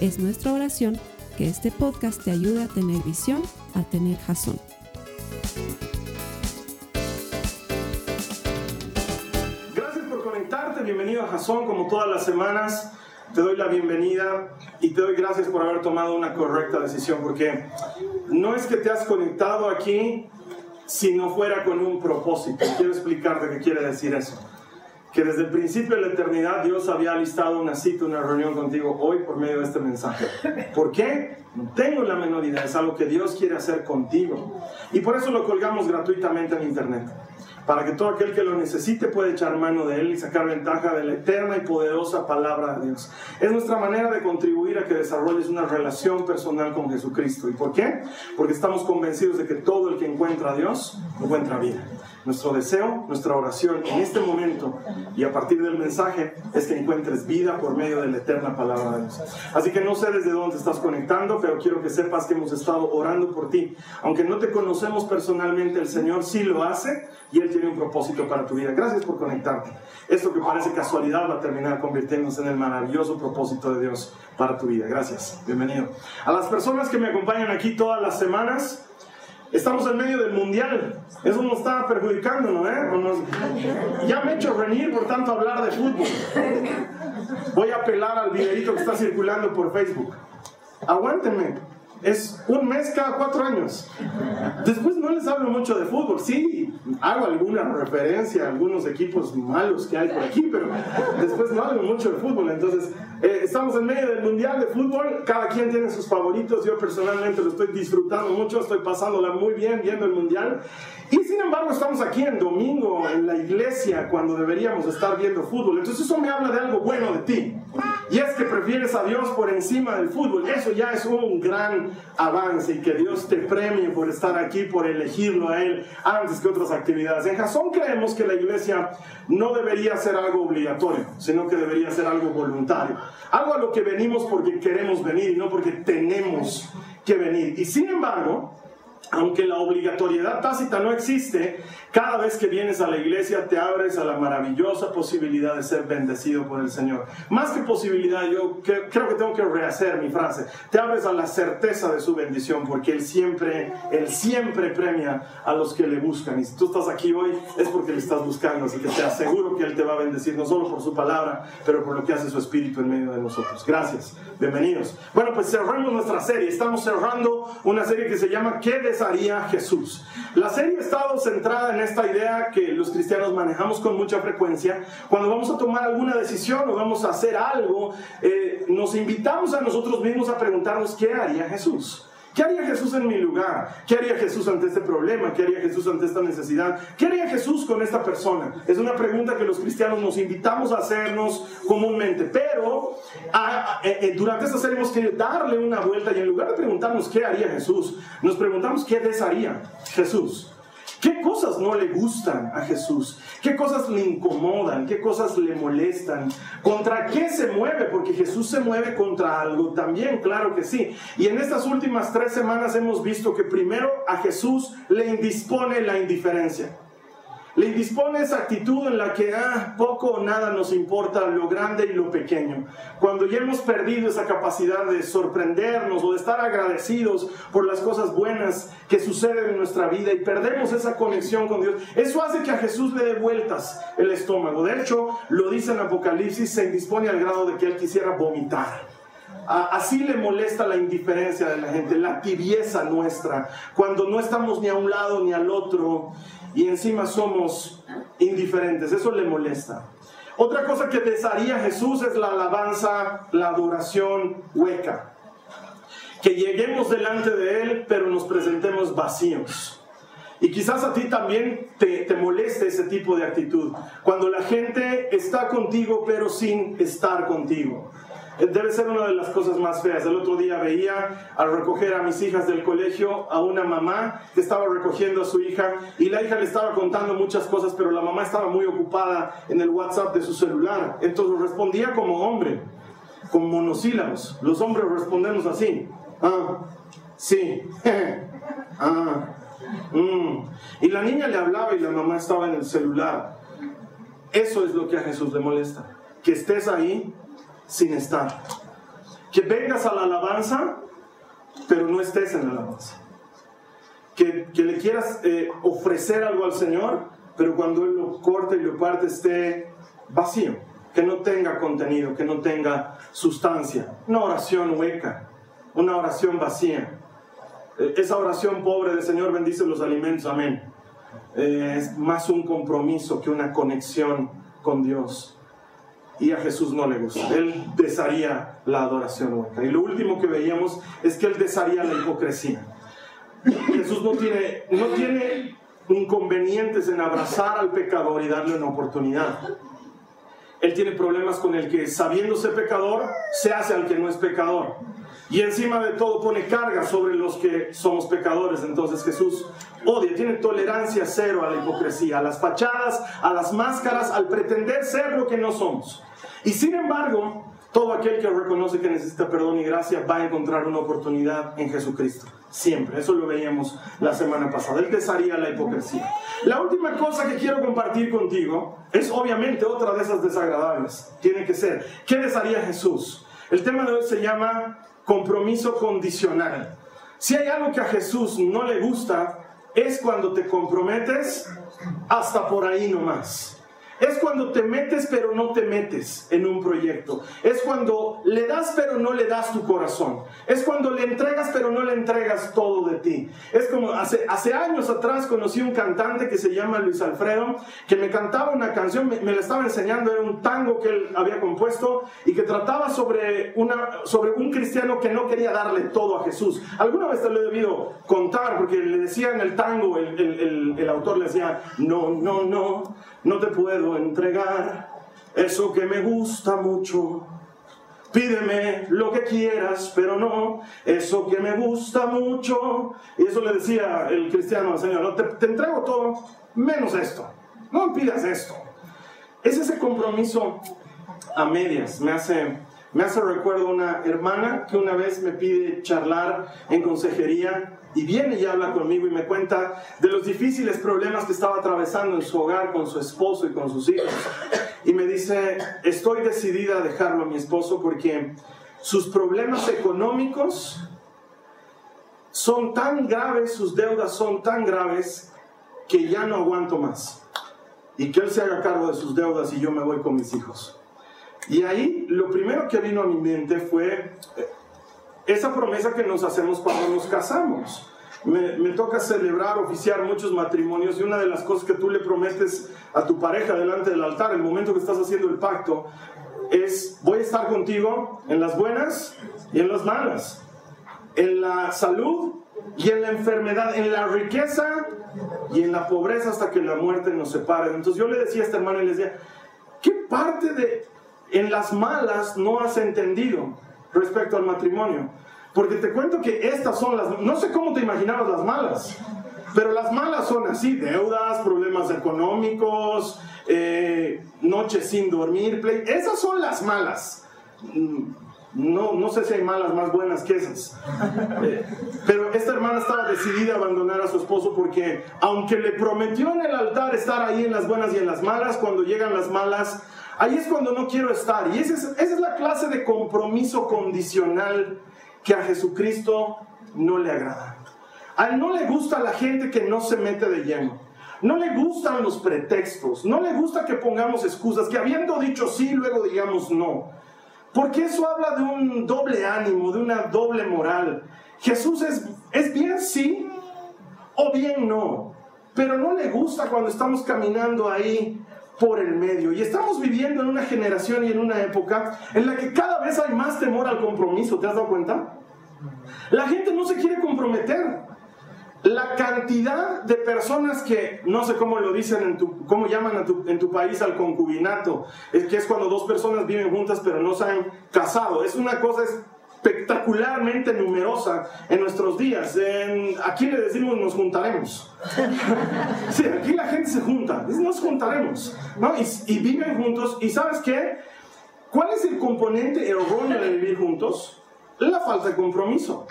Es nuestra oración que este podcast te ayude a tener visión, a tener jazón. Gracias por conectarte, bienvenido a Jazón como todas las semanas. Te doy la bienvenida y te doy gracias por haber tomado una correcta decisión porque no es que te has conectado aquí si no fuera con un propósito. Quiero explicarte qué quiere decir eso que desde el principio de la eternidad Dios había listado una cita, una reunión contigo hoy por medio de este mensaje. ¿Por qué? No tengo la menor idea, es algo que Dios quiere hacer contigo. Y por eso lo colgamos gratuitamente en internet, para que todo aquel que lo necesite pueda echar mano de él y sacar ventaja de la eterna y poderosa palabra de Dios. Es nuestra manera de contribuir a que desarrolles una relación personal con Jesucristo. ¿Y por qué? Porque estamos convencidos de que todo el que encuentra a Dios encuentra vida. Nuestro deseo, nuestra oración en este momento y a partir del mensaje es que encuentres vida por medio de la eterna palabra de Dios. Así que no sé desde dónde estás conectando, pero quiero que sepas que hemos estado orando por ti. Aunque no te conocemos personalmente, el Señor sí lo hace y Él tiene un propósito para tu vida. Gracias por conectarte. Esto que parece casualidad va a terminar convirtiéndose en el maravilloso propósito de Dios para tu vida. Gracias. Bienvenido. A las personas que me acompañan aquí todas las semanas, Estamos en medio del mundial. Eso nos está perjudicando, ¿no? Eh? Ya me he hecho venir por tanto hablar de fútbol. Voy a apelar al videito que está circulando por Facebook. Aguántenme es un mes cada cuatro años. Después no les hablo mucho de fútbol, sí, hago alguna referencia a algunos equipos malos que hay por aquí, pero después no hablo mucho de fútbol. Entonces, eh, estamos en medio del Mundial de Fútbol, cada quien tiene sus favoritos, yo personalmente lo estoy disfrutando mucho, estoy pasándola muy bien viendo el Mundial. Y sin embargo estamos aquí en domingo en la iglesia cuando deberíamos estar viendo fútbol. Entonces eso me habla de algo bueno de ti. Y es que prefieres a Dios por encima del fútbol. Eso ya es un gran avance y que Dios te premie por estar aquí, por elegirlo a Él antes que otras actividades. En Jason creemos que la iglesia no debería ser algo obligatorio, sino que debería ser algo voluntario. Algo a lo que venimos porque queremos venir y no porque tenemos que venir. Y sin embargo, aunque la obligatoriedad tácita no existe, cada vez que vienes a la iglesia te abres a la maravillosa posibilidad de ser bendecido por el Señor. Más que posibilidad, yo creo que tengo que rehacer mi frase. Te abres a la certeza de su bendición porque Él siempre, Él siempre premia a los que le buscan. Y si tú estás aquí hoy es porque le estás buscando. Así que te aseguro que Él te va a bendecir, no solo por su palabra, pero por lo que hace su Espíritu en medio de nosotros. Gracias. Bienvenidos. Bueno, pues cerramos nuestra serie. Estamos cerrando una serie que se llama ¿Qué haría Jesús. La serie ha estado centrada en esta idea que los cristianos manejamos con mucha frecuencia. Cuando vamos a tomar alguna decisión o vamos a hacer algo, eh, nos invitamos a nosotros mismos a preguntarnos qué haría Jesús. ¿Qué haría Jesús en mi lugar? ¿Qué haría Jesús ante este problema? ¿Qué haría Jesús ante esta necesidad? ¿Qué haría Jesús con esta persona? Es una pregunta que los cristianos nos invitamos a hacernos comúnmente, pero eh, eh, durante esta serie hemos querido darle una vuelta y en lugar de preguntarnos qué haría Jesús, nos preguntamos qué desharía Jesús. ¿Qué cosas no le gustan a Jesús? ¿Qué cosas le incomodan? ¿Qué cosas le molestan? ¿Contra qué se mueve? Porque Jesús se mueve contra algo también, claro que sí. Y en estas últimas tres semanas hemos visto que primero a Jesús le indispone la indiferencia. Le indispone esa actitud en la que ah, poco o nada nos importa lo grande y lo pequeño. Cuando ya hemos perdido esa capacidad de sorprendernos o de estar agradecidos por las cosas buenas que suceden en nuestra vida y perdemos esa conexión con Dios, eso hace que a Jesús le dé vueltas el estómago. De hecho, lo dice en Apocalipsis, se indispone al grado de que él quisiera vomitar. Así le molesta la indiferencia de la gente, la tibieza nuestra, cuando no estamos ni a un lado ni al otro y encima somos indiferentes. Eso le molesta. Otra cosa que desearía Jesús es la alabanza, la adoración hueca. Que lleguemos delante de Él, pero nos presentemos vacíos. Y quizás a ti también te, te, moleste ese tipo de actitud. Cuando la gente está contigo, pero sin estar contigo. Debe ser una de las cosas más feas. El otro día veía al recoger a mis hijas del colegio a una mamá que estaba recogiendo a su hija y la hija le estaba contando muchas cosas, pero la mamá estaba muy ocupada en el WhatsApp de su celular. Entonces respondía como hombre, con monosílabos. Los hombres respondemos así. Ah, sí. ah. Mm. Y la niña le hablaba y la mamá estaba en el celular. Eso es lo que a Jesús le molesta. Que estés ahí sin estar. Que vengas a la alabanza, pero no estés en la alabanza. Que, le quieras eh, ofrecer algo al Señor, pero cuando Él lo corte y lo parte esté vacío. Que no tenga contenido, que no tenga sustancia. Una oración hueca, una oración vacía. Eh, esa oración pobre del Señor bendice los alimentos, amén. Eh, es más un compromiso que una conexión con Dios y a Jesús no le gusta. Él desharía la adoración hueca. Y lo último que veíamos es que él desharía la hipocresía. Jesús no tiene, no tiene inconvenientes en abrazar al pecador y darle una oportunidad. Él tiene problemas con el que, sabiéndose pecador, se hace al que no es pecador. Y encima de todo pone carga sobre los que somos pecadores. Entonces Jesús odia, tiene tolerancia cero a la hipocresía, a las fachadas, a las máscaras, al pretender ser lo que no somos. Y sin embargo, todo aquel que reconoce que necesita perdón y gracia va a encontrar una oportunidad en Jesucristo. Siempre. Eso lo veíamos la semana pasada. Él desharía la hipocresía. La última cosa que quiero compartir contigo es obviamente otra de esas desagradables. Tiene que ser, ¿qué desharía Jesús? El tema de hoy se llama compromiso condicional. Si hay algo que a Jesús no le gusta, es cuando te comprometes hasta por ahí nomás. Es cuando te metes pero no te metes en un proyecto. Es cuando le das pero no le das tu corazón. Es cuando le entregas pero no le entregas todo de ti. Es como hace, años atrás conocí un cantante que se llama Luis Alfredo, que me cantaba una canción, me, la estaba enseñando, era un tango que él había compuesto y que trataba sobre, una, sobre un cristiano que no quería darle todo a Jesús. Alguna vez te lo he debido contar porque le decía en el tango, el, el autor le decía, no, no, no no te puedo entregar eso que me gusta mucho. Pídeme lo que quieras, pero no eso que me gusta mucho. Y eso le decía el cristiano al Señor, no, te, entrego todo, menos esto. No pidas esto. Es ese compromiso a medias. Me hace, me hace recuerdo una hermana que una vez me pide charlar en consejería y viene y habla conmigo y me cuenta de los difíciles problemas que estaba atravesando en su hogar con su esposo y con sus hijos. Y me dice, estoy decidida a dejarlo a mi esposo porque sus problemas económicos son tan graves, sus deudas son tan graves que ya no aguanto más. Y que él se haga cargo de sus deudas y yo me voy con mis hijos. Y ahí lo primero que vino a mi mente fue esa promesa que nos hacemos cuando nos casamos. Me, me, toca celebrar, oficiar muchos matrimonios y una de las cosas que tú le prometes a tu pareja delante del altar, el momento que estás haciendo el pacto, es voy a estar contigo en las buenas y en las malas, en la salud y en la enfermedad, en la riqueza y en la pobreza hasta que la muerte nos separe. Entonces yo le decía a esta hermana y le decía, ¿qué parte de en las malas no has entendido? respecto al matrimonio. Porque te cuento que estas son las, no sé cómo te imaginabas las malas, pero las malas son así, deudas, problemas económicos, eh, noches sin dormir, play, esas son las malas. Mm, no, no sé si hay malas más buenas que esas. Eh, pero esta hermana estaba decidida a abandonar a su esposo porque aunque le prometió en el altar estar ahí en las buenas y en las malas, cuando llegan las malas, Ahí es cuando no quiero estar. Y esa es, la clase de compromiso condicional que a Jesucristo no le agrada. A él no le gusta la gente que no se mete de lleno. No le gustan los pretextos. No le gusta que pongamos excusas, que habiendo dicho sí, luego digamos no. Porque eso habla de un doble ánimo, de una doble moral. Jesús es, es bien sí o bien no. Pero no le gusta cuando estamos caminando ahí por el medio. Y estamos viviendo en una generación y en una época en la que cada vez hay más temor al compromiso, ¿te has dado cuenta? La gente no se quiere comprometer. la cantidad de personas que, no sé cómo lo dicen, en tu, cómo llaman en tu país al concubinato, es que es cuando dos personas viven juntas pero no se han casado. Es una cosa espectacularmente numerosa en nuestros días. aquí le decimos nos juntaremos. sí, aquí la gente se junta, nos juntaremos, ¿no? Y, viven juntos. ¿Y sabes qué? ¿Cuál es el componente erróneo de vivir juntos? La falta de compromiso.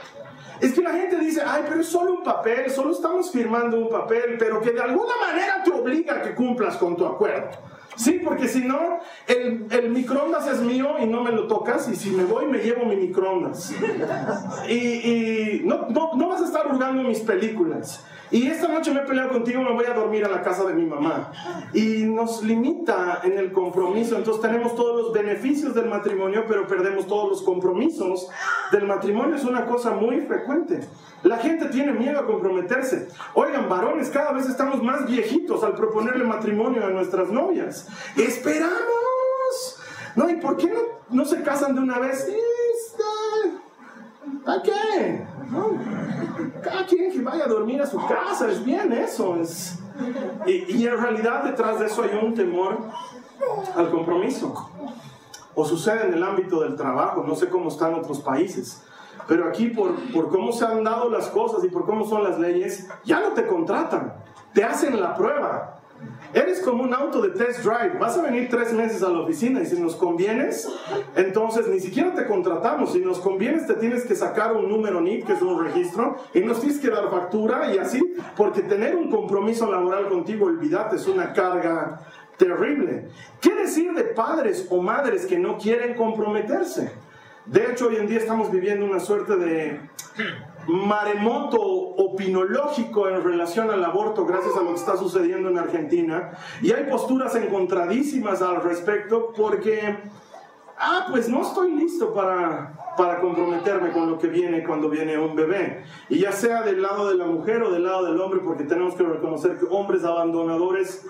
Es que la gente dice, ay, pero es solo un papel, solo estamos firmando un papel, pero que de alguna manera te obliga a que cumplas con tu acuerdo. Sí, porque si no, el, el, microondas es mío y no me lo tocas, y si me voy me llevo mi microondas. Y, y no, no, no, vas a estar hurgando mis películas. Y esta noche me he peleado contigo, me voy a dormir a la casa de mi mamá. Y nos limita en el compromiso. Entonces tenemos todos los beneficios del matrimonio, pero perdemos todos los compromisos del matrimonio. Es una cosa muy frecuente. La gente tiene miedo a comprometerse. Oigan, varones, cada vez estamos más viejitos al proponerle matrimonio a nuestras novias. Esperamos. No, ¿y por qué no, no se casan de una vez? ¿Para qué? Cada quien que vaya a dormir a su casa, es bien eso. Es... Y, y en realidad detrás de eso hay un temor al compromiso. O sucede en el ámbito del trabajo, no sé cómo están otros países. Pero aquí por, por cómo se han dado las cosas y por cómo son las leyes, ya no te contratan, te hacen la prueba. Eres como un auto de test drive. Vas a venir tres meses a la oficina y si nos convienes, entonces ni siquiera te contratamos. Si nos convienes, te tienes que sacar un número NIP, que es un registro, y nos tienes que dar factura y así, porque tener un compromiso laboral contigo, olvídate, es una carga terrible. ¿Qué decir de padres o madres que no quieren comprometerse? De hecho, hoy en día estamos viviendo una suerte de maremoto opinológico en relación al aborto gracias a lo que está sucediendo en Argentina. Y hay posturas encontradísimas al respecto porque, ah, pues no estoy listo para, para comprometerme con lo que viene cuando viene un bebé. Y ya sea del lado de la mujer o del lado del hombre, porque tenemos que reconocer que hombres abandonadores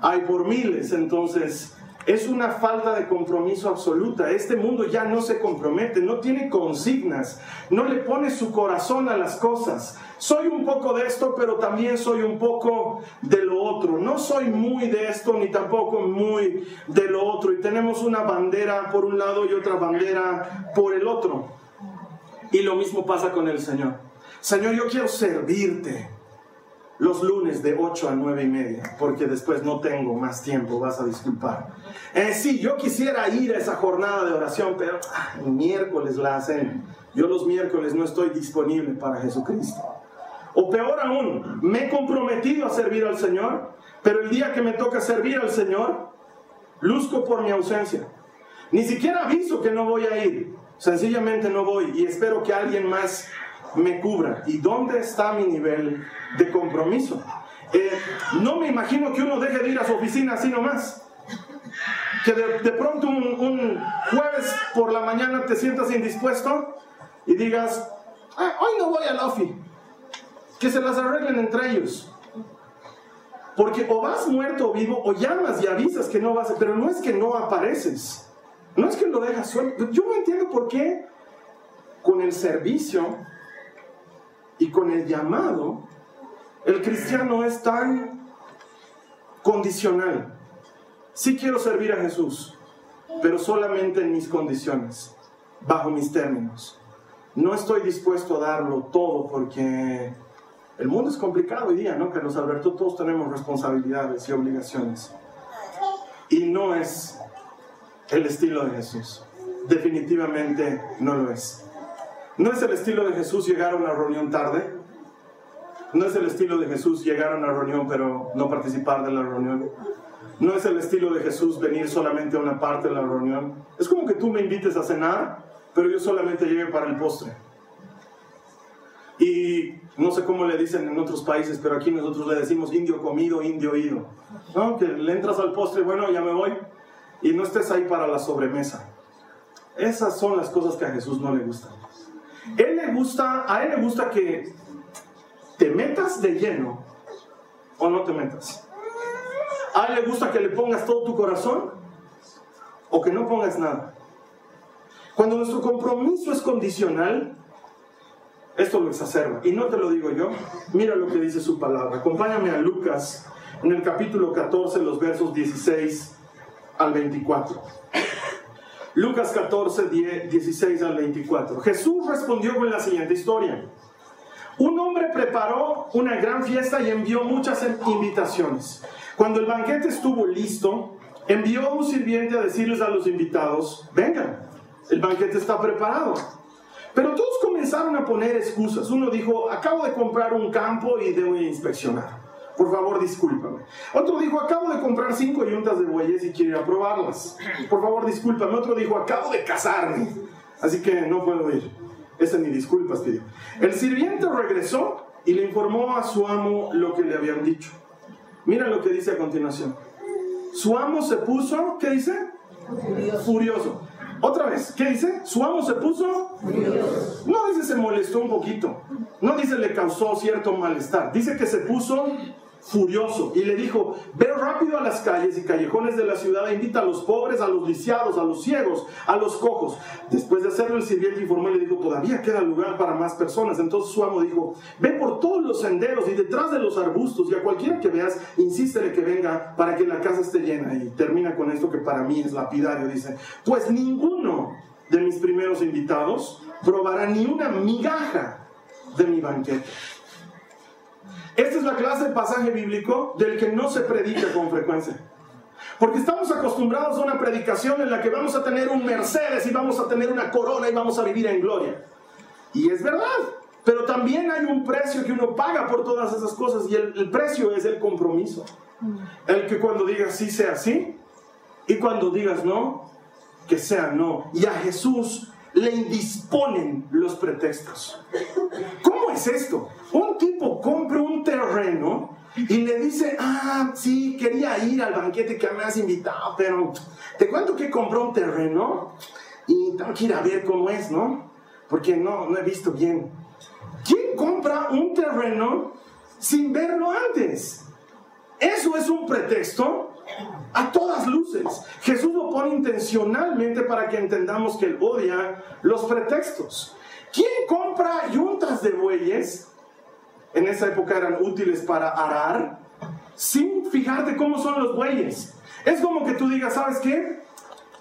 hay por miles. Entonces, es una falta de compromiso absoluta. Este mundo ya no se compromete, no tiene consignas, no le pone su corazón a las cosas. Soy un poco de esto, pero también soy un poco de lo otro. No soy muy de esto ni tampoco muy de lo otro. Y tenemos una bandera por un lado y otra bandera por el otro. Y lo mismo pasa con el Señor. Señor, yo quiero servirte los lunes de 8 a 9 y media, porque después no tengo más tiempo, vas a disculpar. Eh, sí, yo quisiera ir a esa jornada de oración, pero ah, miércoles la hacen. Yo los miércoles no estoy disponible para Jesucristo. O peor aún, me he comprometido a servir al Señor, pero el día que me toca servir al Señor, luzco por mi ausencia. Ni siquiera aviso que no voy a ir. Sencillamente no voy y espero que alguien más me cubra. ¿Y dónde está mi nivel de compromiso? Eh, no me imagino que uno deje de ir a su oficina así nomás. Que de, pronto un, jueves por la mañana te sientas indispuesto y digas, ah, hoy no voy al ofi. Que se las arreglen entre ellos. Porque o vas muerto o vivo, o llamas y avisas que no vas, pero no es que no apareces. No es que lo dejas suelto. Yo no entiendo por qué con el servicio y con el llamado, el cristiano es tan condicional. Sí quiero servir a Jesús, pero solamente en mis condiciones, bajo mis términos. No estoy dispuesto a darlo todo porque el mundo es complicado hoy día, ¿no? Carlos Alberto, todos tenemos responsabilidades y obligaciones. Y no es el estilo de Jesús. Definitivamente no lo es. No es el estilo de Jesús llegar a una reunión tarde. No es el estilo de Jesús llegar a una reunión pero no participar de la reunión. No es el estilo de Jesús venir solamente a una parte de la reunión. Es como que tú me invites a cenar, pero yo solamente llegue para el postre. Y no sé cómo le dicen en otros países, pero aquí nosotros le decimos indio comido, indio ido. ¿No? Que le entras al postre, bueno, ya me voy, y no estés ahí para la sobremesa. Esas son las cosas que a Jesús no le gustan. Él le gusta, a él le gusta que te metas de lleno o no te metas. A él le gusta que le pongas todo tu corazón o que no pongas nada. Cuando nuestro compromiso es condicional, esto lo exacerba. Y no te lo digo yo, mira lo que dice su palabra. Acompáñame a Lucas en el capítulo 14, los versos 16 al 24. Lucas 14, 16 al 24. Jesús respondió con la siguiente historia. Un hombre preparó una gran fiesta y envió muchas invitaciones. Cuando el banquete estuvo listo, envió a un sirviente a decirles a los invitados, vengan, el banquete está preparado. Pero todos comenzaron a poner excusas. Uno dijo, acabo de comprar un campo y debo inspeccionar. Por favor, discúlpame. Otro dijo, acabo de comprar cinco yuntas de bueyes y quiero ir a probarlas. Por favor, discúlpame. Otro dijo, acabo de casarme. Así que no puedo ir. Ese ni disculpas pidió. El sirviente regresó y le informó a su amo lo que le habían dicho. Mira lo que dice a continuación. Su amo se puso, ¿qué dice? Furioso. Furioso. Otra vez, ¿qué dice? Su amo se puso furioso. No dice se molestó un poquito. No dice le causó cierto malestar. Dice que se puso furioso y le dijo, ve rápido a las calles y callejones de la ciudad e invita a los pobres, a los lisiados, a los ciegos, a los cojos. Después de hacerlo, el sirviente informó y le dijo, todavía queda lugar para más personas. Entonces su amo dijo, ve por todos los senderos y detrás de los arbustos y a cualquiera que veas, insístele que venga para que la casa esté llena. Y termina con esto que para mí es lapidario. Dice, pues ninguno de mis primeros invitados probará ni una migaja de mi banquete. Esta es la clase de pasaje bíblico del que no se predica con frecuencia. Porque estamos acostumbrados a una predicación en la que vamos a tener un Mercedes y vamos a tener una corona y vamos a vivir en gloria. Y es verdad, pero también hay un precio que uno paga por todas esas cosas y el, precio es el compromiso. El que cuando digas sí sea sí y cuando digas no, que sea no. Y a Jesús le indisponen los pretextos. ¿Cómo es esto? Un tipo compra un terreno y le dice, ah, sí, quería ir al banquete que me has invitado, pero te cuento que compró un terreno y tengo que ir a ver cómo es, ¿no? Porque no, no he visto bien. ¿Quién compra un terreno sin verlo antes? ¿Eso es un pretexto? A todas luces. Jesús lo pone intencionalmente para que entendamos que él odia los pretextos. ¿Quién compra yuntas de bueyes? En esa época eran útiles para arar, sin fijarte cómo son los bueyes. Es como que tú digas, ¿sabes qué?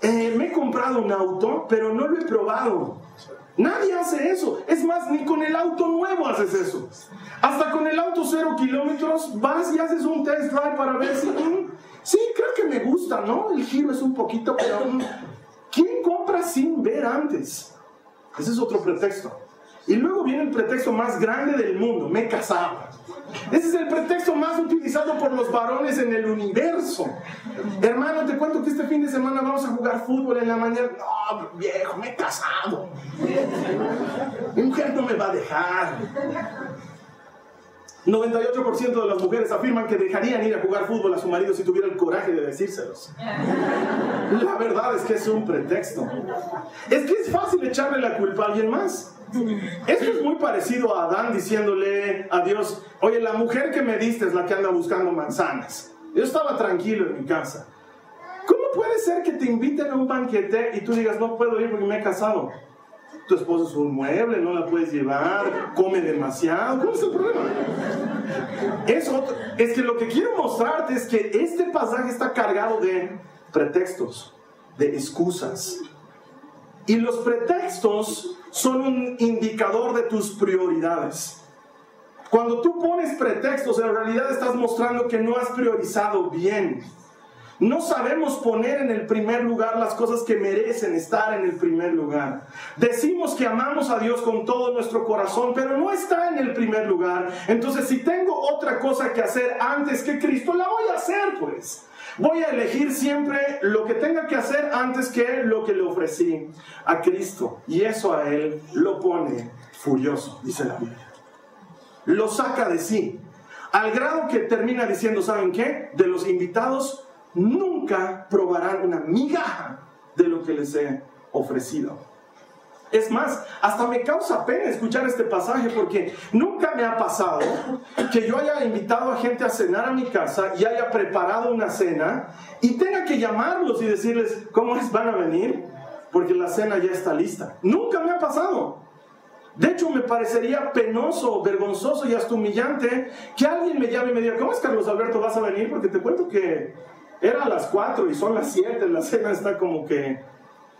Eh, me he comprado un auto, pero no lo he probado. Nadie hace eso. Es más, ni con el auto nuevo haces eso. Hasta con el auto cero kilómetros vas y haces un test drive para ver si... Sí, creo que me gusta, ¿no? El giro es un poquito, pero... Mm, ¿Quién compra sin ver antes? Ese es otro pretexto. Y luego viene el pretexto más grande del mundo, me casaba. Ese es el pretexto más utilizado por los varones en el universo. Hermano, te cuento que este fin de semana vamos a jugar fútbol en la mañana. No, viejo, me he casado. Mi mujer no me va a dejar. 98% de las mujeres afirman que dejarían ir a jugar fútbol a su marido si tuviera el coraje de decírselos. La verdad es que es un pretexto. Es que es fácil echarle la culpa a alguien más. Esto es muy parecido a Adán diciéndole a Dios, oye, la mujer que me diste es la que anda buscando manzanas. Yo estaba tranquilo en mi casa. ¿Cómo puede ser que te inviten a un banquete y tú digas, no puedo ir porque me he casado? Tu esposo es un mueble, no la puedes llevar, come demasiado. ¿Cuál es el problema? Es, es que lo que quiero mostrarte es que este pasaje está cargado de pretextos, de excusas. Y los pretextos son un indicador de tus prioridades. Cuando tú pones pretextos, en realidad estás mostrando que no has priorizado bien. No sabemos poner en el primer lugar las cosas que merecen estar en el primer lugar. Decimos que amamos a Dios con todo nuestro corazón, pero no está en el primer lugar. Entonces, si tengo otra cosa que hacer antes que Cristo, la voy a hacer, pues. Voy a elegir siempre lo que tenga que hacer antes que lo que le ofrecí a Cristo. Y eso a Él lo pone furioso, dice la Biblia. Lo saca de sí. Al grado que termina diciendo, ¿saben qué? De los invitados nunca probarán una migaja de lo que les he ofrecido. Es más, hasta me causa pena escuchar este pasaje porque nunca me ha pasado que yo haya invitado a gente a cenar a mi casa y haya preparado una cena y tenga que llamarlos y decirles, ¿cómo es? ¿Van a venir? Porque la cena ya está lista. Nunca me ha pasado. De hecho, me parecería penoso, vergonzoso y hasta humillante que alguien me llame y me diga, ¿cómo es Carlos Alberto? ¿Vas a venir? Porque te cuento que era a las 4 y son las 7, la cena está como que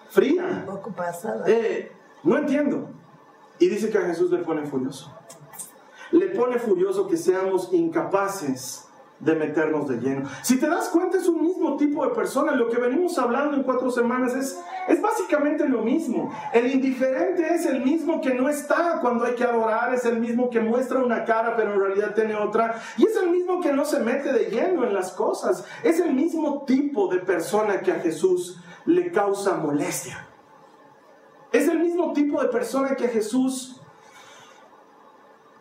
fría. Un poco pasada. Eh, no entiendo. Y dice que a Jesús le pone furioso. Le pone furioso que seamos incapaces de meternos de lleno. Si te das cuenta, es un mismo tipo de persona. Lo que venimos hablando en cuatro semanas es, es básicamente lo mismo. El indiferente es el mismo que no está cuando hay que adorar, es el mismo que muestra una cara pero en realidad tiene otra. Y es el mismo que no se mete de lleno en las cosas. Es el mismo tipo de persona que a Jesús le causa molestia. Es el mismo tipo de persona que a Jesús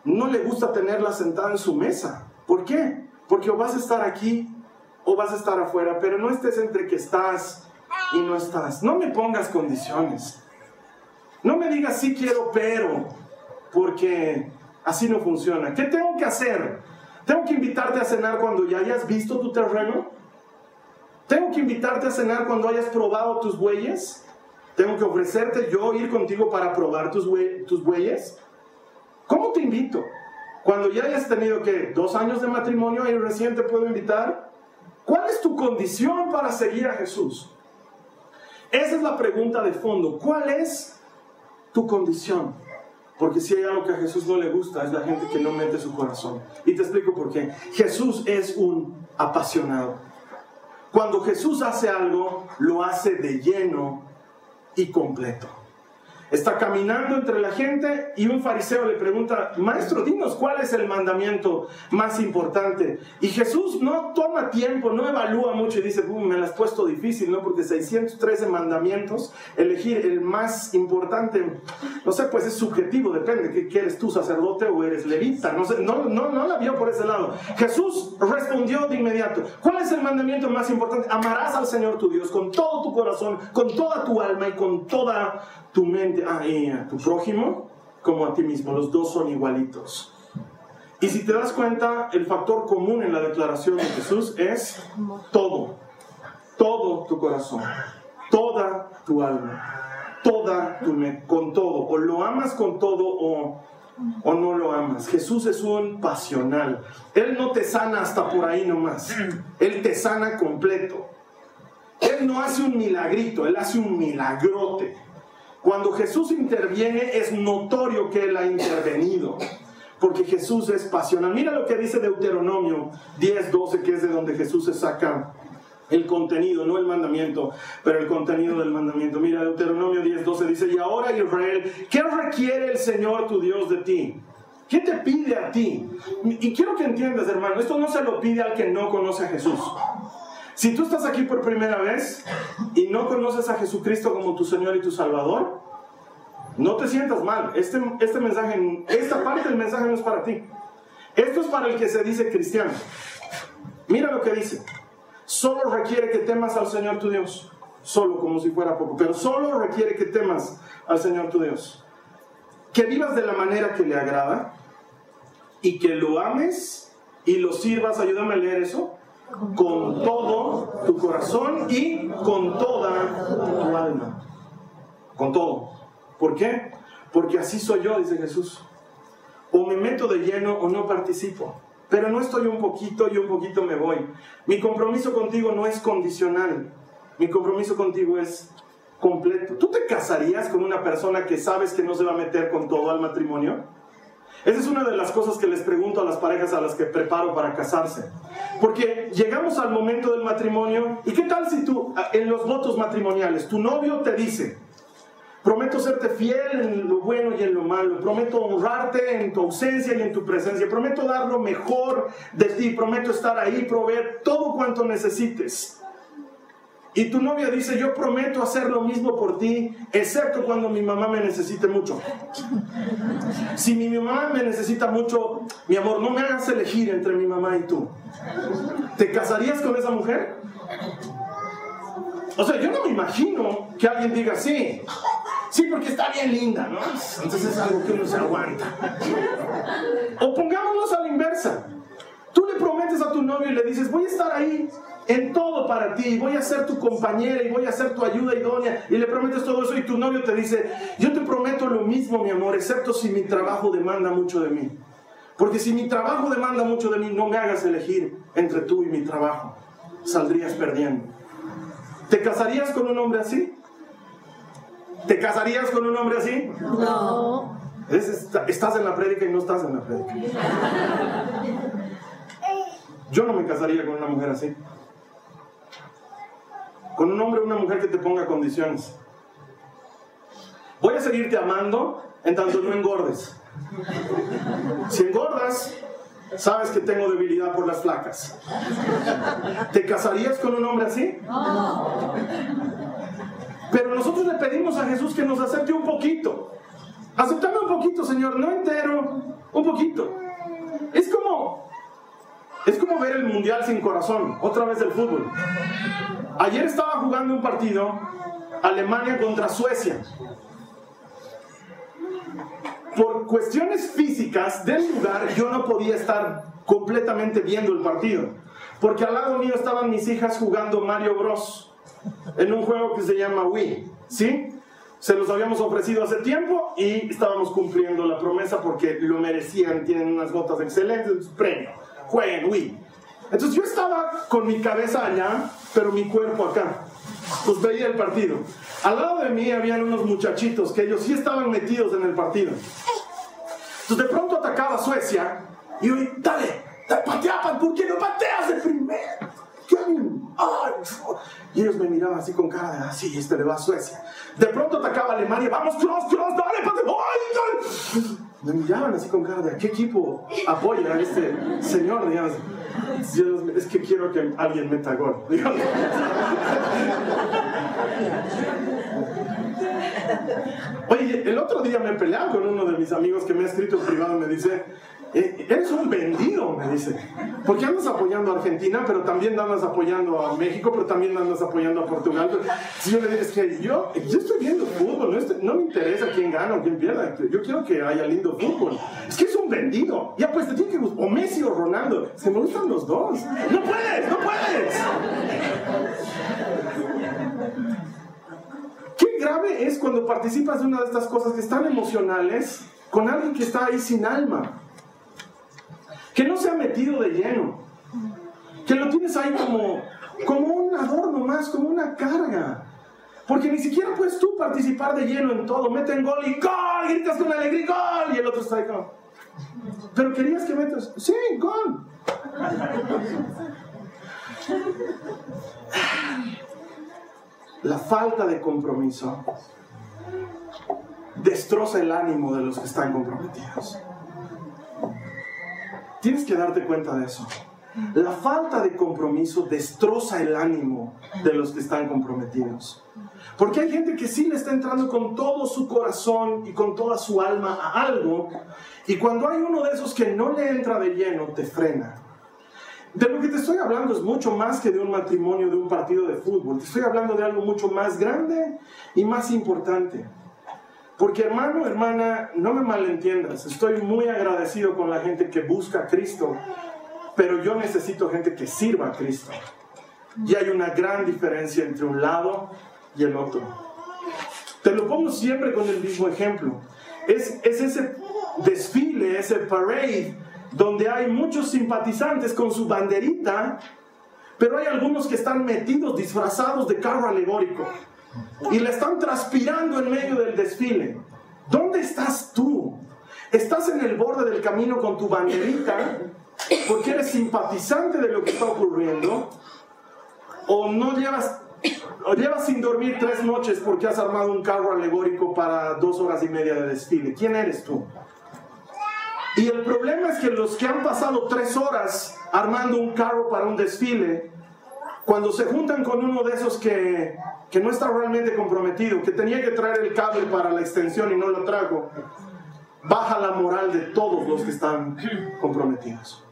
no le gusta tenerla sentada en su mesa. ¿Por qué? Porque o vas a estar aquí o vas a estar afuera, pero no estés entre que estás y no estás. No me pongas condiciones. No me digas sí quiero, pero, porque así no funciona. ¿Qué tengo que hacer? ¿Tengo que invitarte a cenar cuando ya hayas visto tu terreno? ¿Tengo que invitarte a cenar cuando hayas probado tus bueyes? ¿Tengo que ofrecerte yo ir contigo para probar tus, tus bueyes? ¿Cómo te invito? Cuando ya hayas tenido que dos años de matrimonio y recién te puedo invitar, ¿cuál es tu condición para seguir a Jesús? Esa es la pregunta de fondo. ¿Cuál es tu condición? Porque si hay algo que a Jesús no le gusta, es la gente que no mete su corazón. Y te explico por qué. Jesús es un apasionado. Cuando Jesús hace algo, lo hace de lleno y completo. Está caminando entre la gente y un fariseo le pregunta, maestro, dinos cuál es el mandamiento más importante. Y Jesús no toma tiempo, no evalúa mucho y dice, me lo has puesto difícil, ¿no? Porque 613 mandamientos, elegir el más importante, no sé, pues es subjetivo, depende, que eres tú sacerdote o eres levita? No, sé, no, no, no la vio por ese lado. Jesús respondió de inmediato, ¿cuál es el mandamiento más importante? Amarás al Señor tu Dios con todo tu corazón, con toda tu alma y con toda tu mente, ah, y a tu prójimo como a ti mismo. Los dos son igualitos. Y si te das cuenta, el factor común en la declaración de Jesús es todo. Todo tu corazón. Toda tu alma. Toda tu mente. Con todo. O lo amas con todo o, o no lo amas. Jesús es un pasional. Él no te sana hasta por ahí nomás. Él te sana completo. Él no hace un milagrito, Él hace un milagrote. Cuando Jesús interviene es notorio que Él ha intervenido, porque Jesús es pasional. Mira lo que dice Deuteronomio 10, 12, que es de donde Jesús se saca el contenido, no el mandamiento, pero el contenido del mandamiento. Mira, Deuteronomio 10, 12 dice, y ahora Israel, ¿qué requiere el Señor tu Dios de ti? ¿Qué te pide a ti? Y quiero que entiendas, hermano, esto no se lo pide al que no conoce a Jesús. Si tú estás aquí por primera vez y no conoces a Jesucristo como tu Señor y tu Salvador, no te sientas mal. Este, este mensaje, esta parte del mensaje no es para ti. Esto es para el que se dice cristiano. Mira lo que dice. Solo requiere que temas al Señor tu Dios. Solo como si fuera poco. Pero solo requiere que temas al Señor tu Dios. Que vivas de la manera que le agrada y que lo ames y lo sirvas. Ayúdame a leer eso con todo tu corazón y con toda tu alma. Con todo. ¿Por qué? Porque así soy yo, dice Jesús. O me meto de lleno o no participo. Pero no estoy un poquito y un poquito me voy. Mi compromiso contigo no es condicional. Mi compromiso contigo es completo. ¿Tú te casarías con una persona que sabes que no se va a meter con todo al matrimonio? Esa es una de las cosas que les pregunto a las parejas a las que preparo para casarse. Porque llegamos al momento del matrimonio y qué tal si tú, en los votos matrimoniales, tu novio te dice, prometo serte fiel en lo bueno y en lo malo, prometo honrarte en tu ausencia y en tu presencia, prometo dar lo mejor de ti, prometo estar ahí, proveer todo cuanto necesites. Y tu novia dice, yo prometo hacer lo mismo por ti, excepto cuando mi mamá me necesite mucho. Si mi mamá me necesita mucho, mi amor, no me hagas elegir entre mi mamá y tú. ¿Te casarías con esa mujer? O sea, yo no me imagino que alguien diga, sí, sí, porque está bien linda, ¿no? Entonces es algo que uno se aguanta. O pongámonos a la inversa. Tú le prometes a tu novio y le dices, voy a estar ahí en todo para ti, voy a ser tu compañera y voy a ser tu ayuda idónea, y le prometes todo eso y tu novio te dice, yo te prometo lo mismo, mi amor, excepto si mi trabajo demanda mucho de mí. Porque si mi trabajo demanda mucho de mí, no me hagas elegir entre tú y mi trabajo. Saldrías perdiendo. ¿Te casarías con un hombre así? ¿Te casarías con un hombre así? No. estás en la prédica y no estás en la prédica. Yo no me casaría con una mujer así. Con un hombre o una mujer que te ponga condiciones. Voy a seguirte amando en tanto no engordes. Si engordas, sabes que tengo debilidad por las flacas. ¿Te casarías con un hombre así? Pero nosotros le pedimos a Jesús que nos acepte un poquito. Aceptame un poquito, Señor, no entero, un poquito. Es como es como ver el mundial sin corazón, otra vez del fútbol. Ayer estaba jugando un partido Alemania contra Suecia por cuestiones físicas del lugar, yo no podía estar completamente viendo el partido. Porque al lado mío estaban mis hijas jugando Mario Bros. en un juego que se llama Wii. ¿Sí? Se los habíamos ofrecido hace tiempo y estábamos cumpliendo la promesa porque lo merecían, tienen unas gotas excelentes, premio. Jueguen Wii. Entonces yo estaba con mi cabeza allá, pero mi cuerpo acá. Pues veía el partido. Al lado de mí habían unos muchachitos que ellos sí estaban metidos en el partido. Entonces de pronto atacaba Suecia y yo, dale, patea, ¿por qué no pateas de primero? Y ellos me miraban así con cara de, así, ah, este le va a Suecia. De pronto atacaba Alemania, vamos, cross, cross, dale, patea, Me miraban así con cara de, ¿qué equipo apoya a este señor? Digamos es que quiero que alguien meta gol. Oye, el otro día me peleaba con uno de mis amigos que me ha escrito en privado y me dice, eres un vendido, me dice. Porque andas apoyando a Argentina, pero también andas apoyando a México, pero también andas apoyando a Portugal. Si yo le digo, es que yo, yo estoy viendo fútbol, no, me interesa quién gana o quién pierda. Yo quiero que haya lindo fútbol. Es que es un vendido. Ya pues te tiene que o Messi o Ronaldo. Se me gustan los dos. No puedes, no puedes. Qué grave es cuando participas de una de estas cosas que están emocionales con alguien que está ahí sin alma que no se ha metido de lleno, que lo tienes ahí como, como un adorno más, como una carga. Porque ni siquiera puedes tú participar de lleno en todo. Meten gol y gol, gritas con alegría, gol, y el otro está ahí como. Pero querías que metas, sí, gol. La falta de compromiso destroza el ánimo de los que están comprometidos. Tienes que darte cuenta de eso. La falta de compromiso destroza el ánimo de los que están comprometidos. Porque hay gente que sí le está entrando con todo su corazón y con toda su alma a algo, y cuando hay uno de esos que no le entra de lleno, te frena. De lo que te estoy hablando es mucho más que de un matrimonio, de un partido de fútbol. Te estoy hablando de algo mucho más grande y más importante. Porque hermano, hermana, no me malentiendas, estoy muy agradecido con la gente que busca a Cristo, pero yo necesito gente que sirva a Cristo. Y hay una gran diferencia entre un lado y el otro. Te lo pongo siempre con el mismo ejemplo. Es, es ese desfile, ese parade, donde hay muchos simpatizantes con su banderita, pero hay algunos que están metidos, disfrazados de carro alegórico y le están transpirando en medio del desfile. ¿Dónde estás tú? ¿Estás en el borde del camino con tu banderita porque eres simpatizante de lo que está ocurriendo? ¿O no llevas, o llevas sin dormir tres noches porque has armado un carro alegórico para dos horas y media de desfile? ¿Quién eres tú? Y el problema es que los que han pasado tres horas armando un carro para un desfile, cuando se juntan con uno de esos que que no está realmente comprometido, que tenía que traer el cable para la extensión y no lo trajo, baja la moral de todos los que están comprometidos.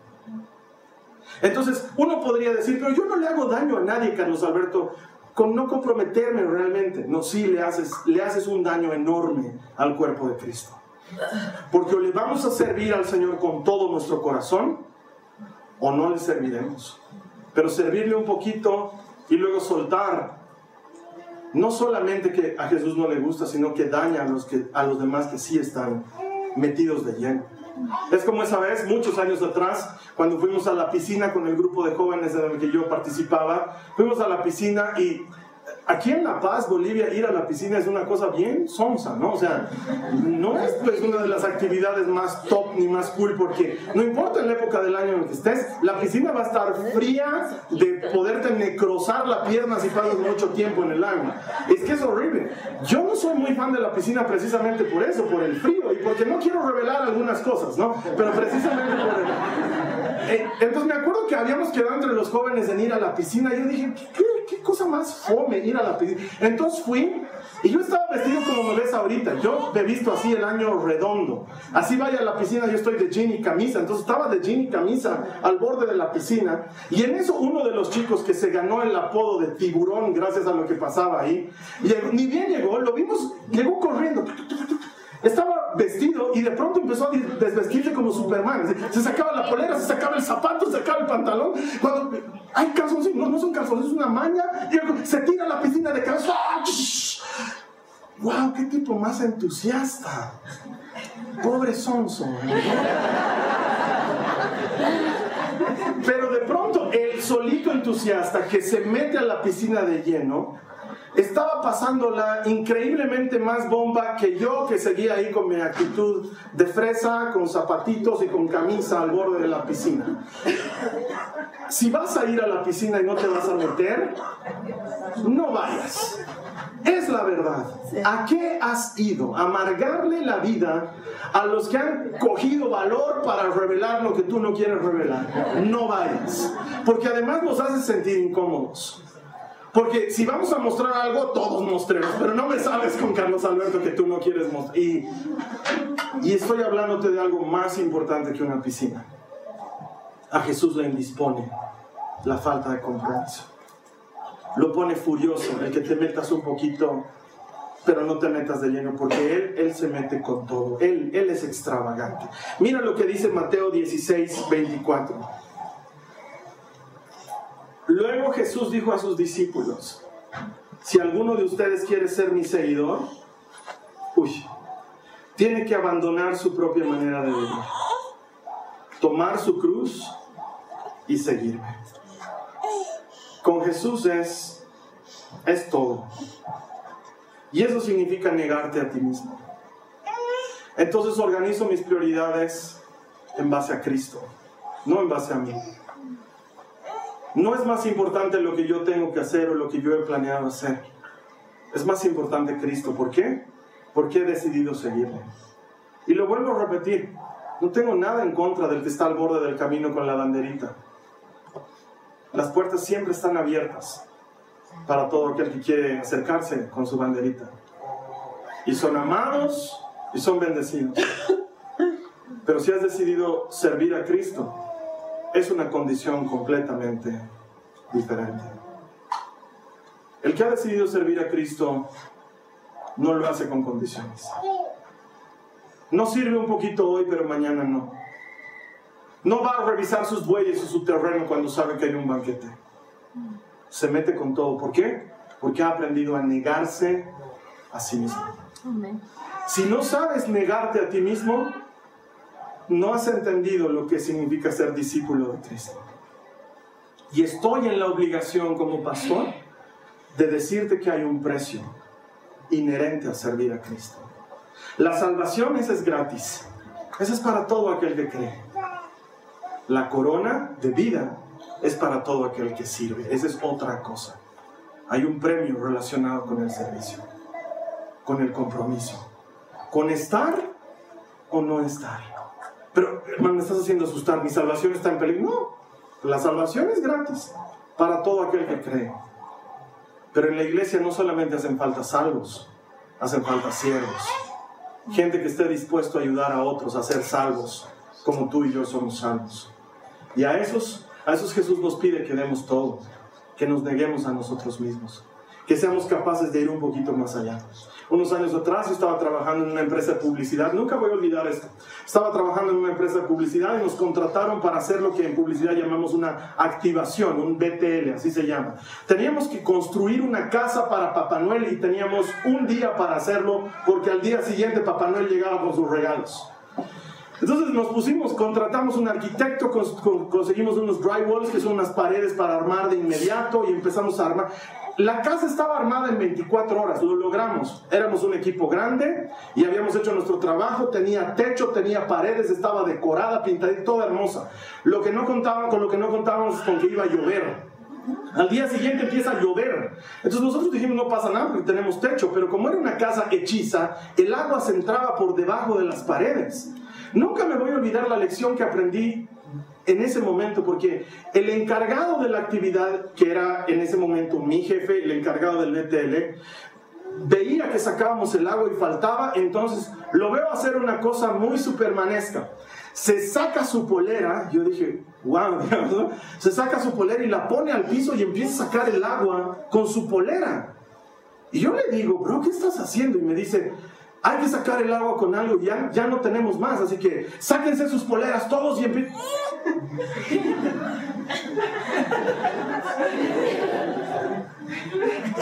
Entonces, uno podría decir, pero yo no le hago daño a nadie, Carlos Alberto, con no comprometerme realmente. No, sí, le haces, le haces un daño enorme al cuerpo de Cristo. Porque o le vamos a servir al Señor con todo nuestro corazón, o no le serviremos. Pero servirle un poquito y luego soltar. No solamente que a Jesús no le gusta, sino que daña a los, que, a los demás que sí están metidos de lleno. Es como esa vez, muchos años atrás, cuando fuimos a la piscina con el grupo de jóvenes en el que yo participaba, fuimos a la piscina y aquí en La Paz, Bolivia, ir a la piscina es una cosa bien sonsa, ¿no? O sea, no es pues, una de las actividades más top ni más cool porque no importa en la época del año en que estés, la piscina va a estar fría de poderte necrosar la pierna si pasas mucho tiempo en el agua. Es que es horrible. Yo no soy muy fan de la piscina precisamente por eso, por el frío y porque no quiero revelar algunas cosas, ¿no? Pero precisamente por el... Eh, entonces me acuerdo que habíamos quedado entre los jóvenes en ir a la piscina y yo dije, ¿qué, qué cosa más fome ir a la piscina? Entonces fui y yo estaba vestido como me ves ahorita. Yo he visto así el año redondo. Así vaya a la piscina, yo estoy de jean y camisa. Entonces estaba de jean y camisa al borde de la piscina. Y en eso uno de los chicos que se ganó el apodo de tiburón gracias a lo que pasaba ahí, ni bien llegó, lo vimos, llegó corriendo. Estaba vestido y de pronto empezó a desvestirse como Superman. Se sacaba la polera, se sacaba el zapato, se sacaba el pantalón. Cuando hay calzones, no, no son calzones, es una maña. Se tira a la piscina de cabeza. ¡Wow! ¡Qué tipo más entusiasta! Pobre sonso. Pero de pronto el solito entusiasta que se mete a la piscina de lleno estaba pasándola increíblemente más bomba que yo que seguía ahí con mi actitud de fresa, con zapatitos y con camisa al borde de la piscina. Si vas a ir a la piscina y no te vas a meter, no vayas. Es la verdad. ¿A qué has ido? Amargarle la vida a los que han cogido valor para revelar lo que tú no quieres revelar. No vayas. Porque además nos hace sentir incómodos. Porque si vamos a mostrar algo, todos mostremos, pero no me sabes con Carlos Alberto que tú no quieres mostrar. Y, y estoy hablándote de algo más importante que una piscina. A Jesús le indispone la falta de compromiso. Lo pone furioso el que te metas un poquito, pero no te metas de lleno, porque Él, él se mete con todo. Él, él es extravagante. Mira lo que dice Mateo 16, 24. Luego Jesús dijo a sus discípulos, si alguno de ustedes quiere ser mi seguidor, uy, tiene que abandonar su propia manera de vivir, tomar su cruz y seguirme. Con Jesús es, es todo. Y eso significa negarte a ti mismo. Entonces organizo mis prioridades en base a Cristo, no en base a mí. No es más importante lo que yo tengo que hacer o lo que yo he planeado hacer. Es más importante Cristo. ¿Por qué? Porque he decidido seguirle. Y lo vuelvo a repetir. No tengo nada en contra del que está al borde del camino con la banderita. Las puertas siempre están abiertas para todo aquel que quiere acercarse con su banderita. Y son amados y son bendecidos. Pero si has decidido servir a Cristo, es una condición completamente diferente. El que ha decidido servir a Cristo no lo hace con condiciones. No sirve un poquito hoy, pero mañana no. No va a revisar sus bueyes o su terreno cuando sabe que hay un banquete. Se mete con todo. ¿Por qué? Porque ha aprendido a negarse a sí mismo. Si no sabes negarte a ti mismo, no has entendido lo que significa ser discípulo de Cristo. Y estoy en la obligación como pastor de decirte que hay un precio inherente a servir a Cristo. La salvación esa es gratis. Esa es para todo aquel que cree. La corona de vida es para todo aquel que sirve. Esa es otra cosa. Hay un premio relacionado con el servicio, con el compromiso, con estar o no estar. Pero, hermano, me estás haciendo asustar. Mi salvación está en peligro. No, la salvación es gratis para todo aquel que cree. Pero en la iglesia no solamente hacen falta salvos, hacen falta siervos. Gente que esté dispuesto a ayudar a otros a ser salvos, como tú y yo somos salvos. Y a esos, a esos Jesús nos pide que demos todo, que nos neguemos a nosotros mismos, que seamos capaces de ir un poquito más allá. Unos años atrás yo estaba trabajando en una empresa de publicidad, nunca voy a olvidar esto. Estaba trabajando en una empresa de publicidad y nos contrataron para hacer lo que en publicidad llamamos una activación, un BTL, así se llama. Teníamos que construir una casa para Papá Noel y teníamos un día para hacerlo porque al día siguiente Papá Noel llegaba con sus regalos. Entonces nos pusimos, contratamos un arquitecto, conseguimos unos drywalls, que son unas paredes para armar de inmediato, y empezamos a armar. La casa estaba armada en 24 horas, lo logramos. Éramos un equipo grande y habíamos hecho nuestro trabajo, tenía techo, tenía paredes, estaba decorada, pintada, toda hermosa. Lo que no contaban, con lo que no contábamos es con que iba a llover. Al día siguiente empieza a llover. Entonces nosotros dijimos, no pasa nada porque tenemos techo, pero como era una casa hechiza, el agua se entraba por debajo de las paredes. Nunca me voy a olvidar la lección que aprendí en ese momento, porque el encargado de la actividad, que era en ese momento mi jefe, el encargado del BTL, veía que sacábamos el agua y faltaba, entonces lo veo hacer una cosa muy supermanesca. Se saca su polera, yo dije, wow, se saca su polera y la pone al piso y empieza a sacar el agua con su polera. Y yo le digo, bro, ¿qué estás haciendo? Y me dice, hay que sacar el agua con algo, ya, ya no tenemos más, así que sáquense sus poleras todos y empiecen...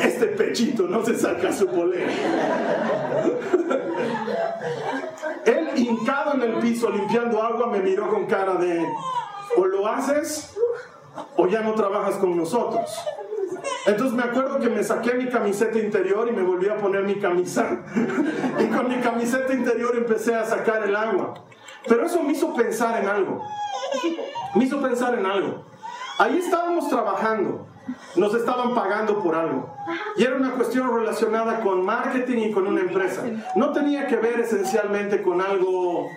Este pechito no se saca su polera. Él hincado en el piso limpiando agua me miró con cara de o lo haces o ya no trabajas con nosotros. Entonces me acuerdo que me saqué mi camiseta interior y me volví a poner mi camisa. y con mi camiseta interior empecé a sacar el agua. Pero eso me hizo pensar en algo. Me hizo pensar en algo. Ahí estábamos trabajando. Nos estaban pagando por algo. Y era una cuestión relacionada con marketing y con una empresa. No tenía que ver esencialmente con algo,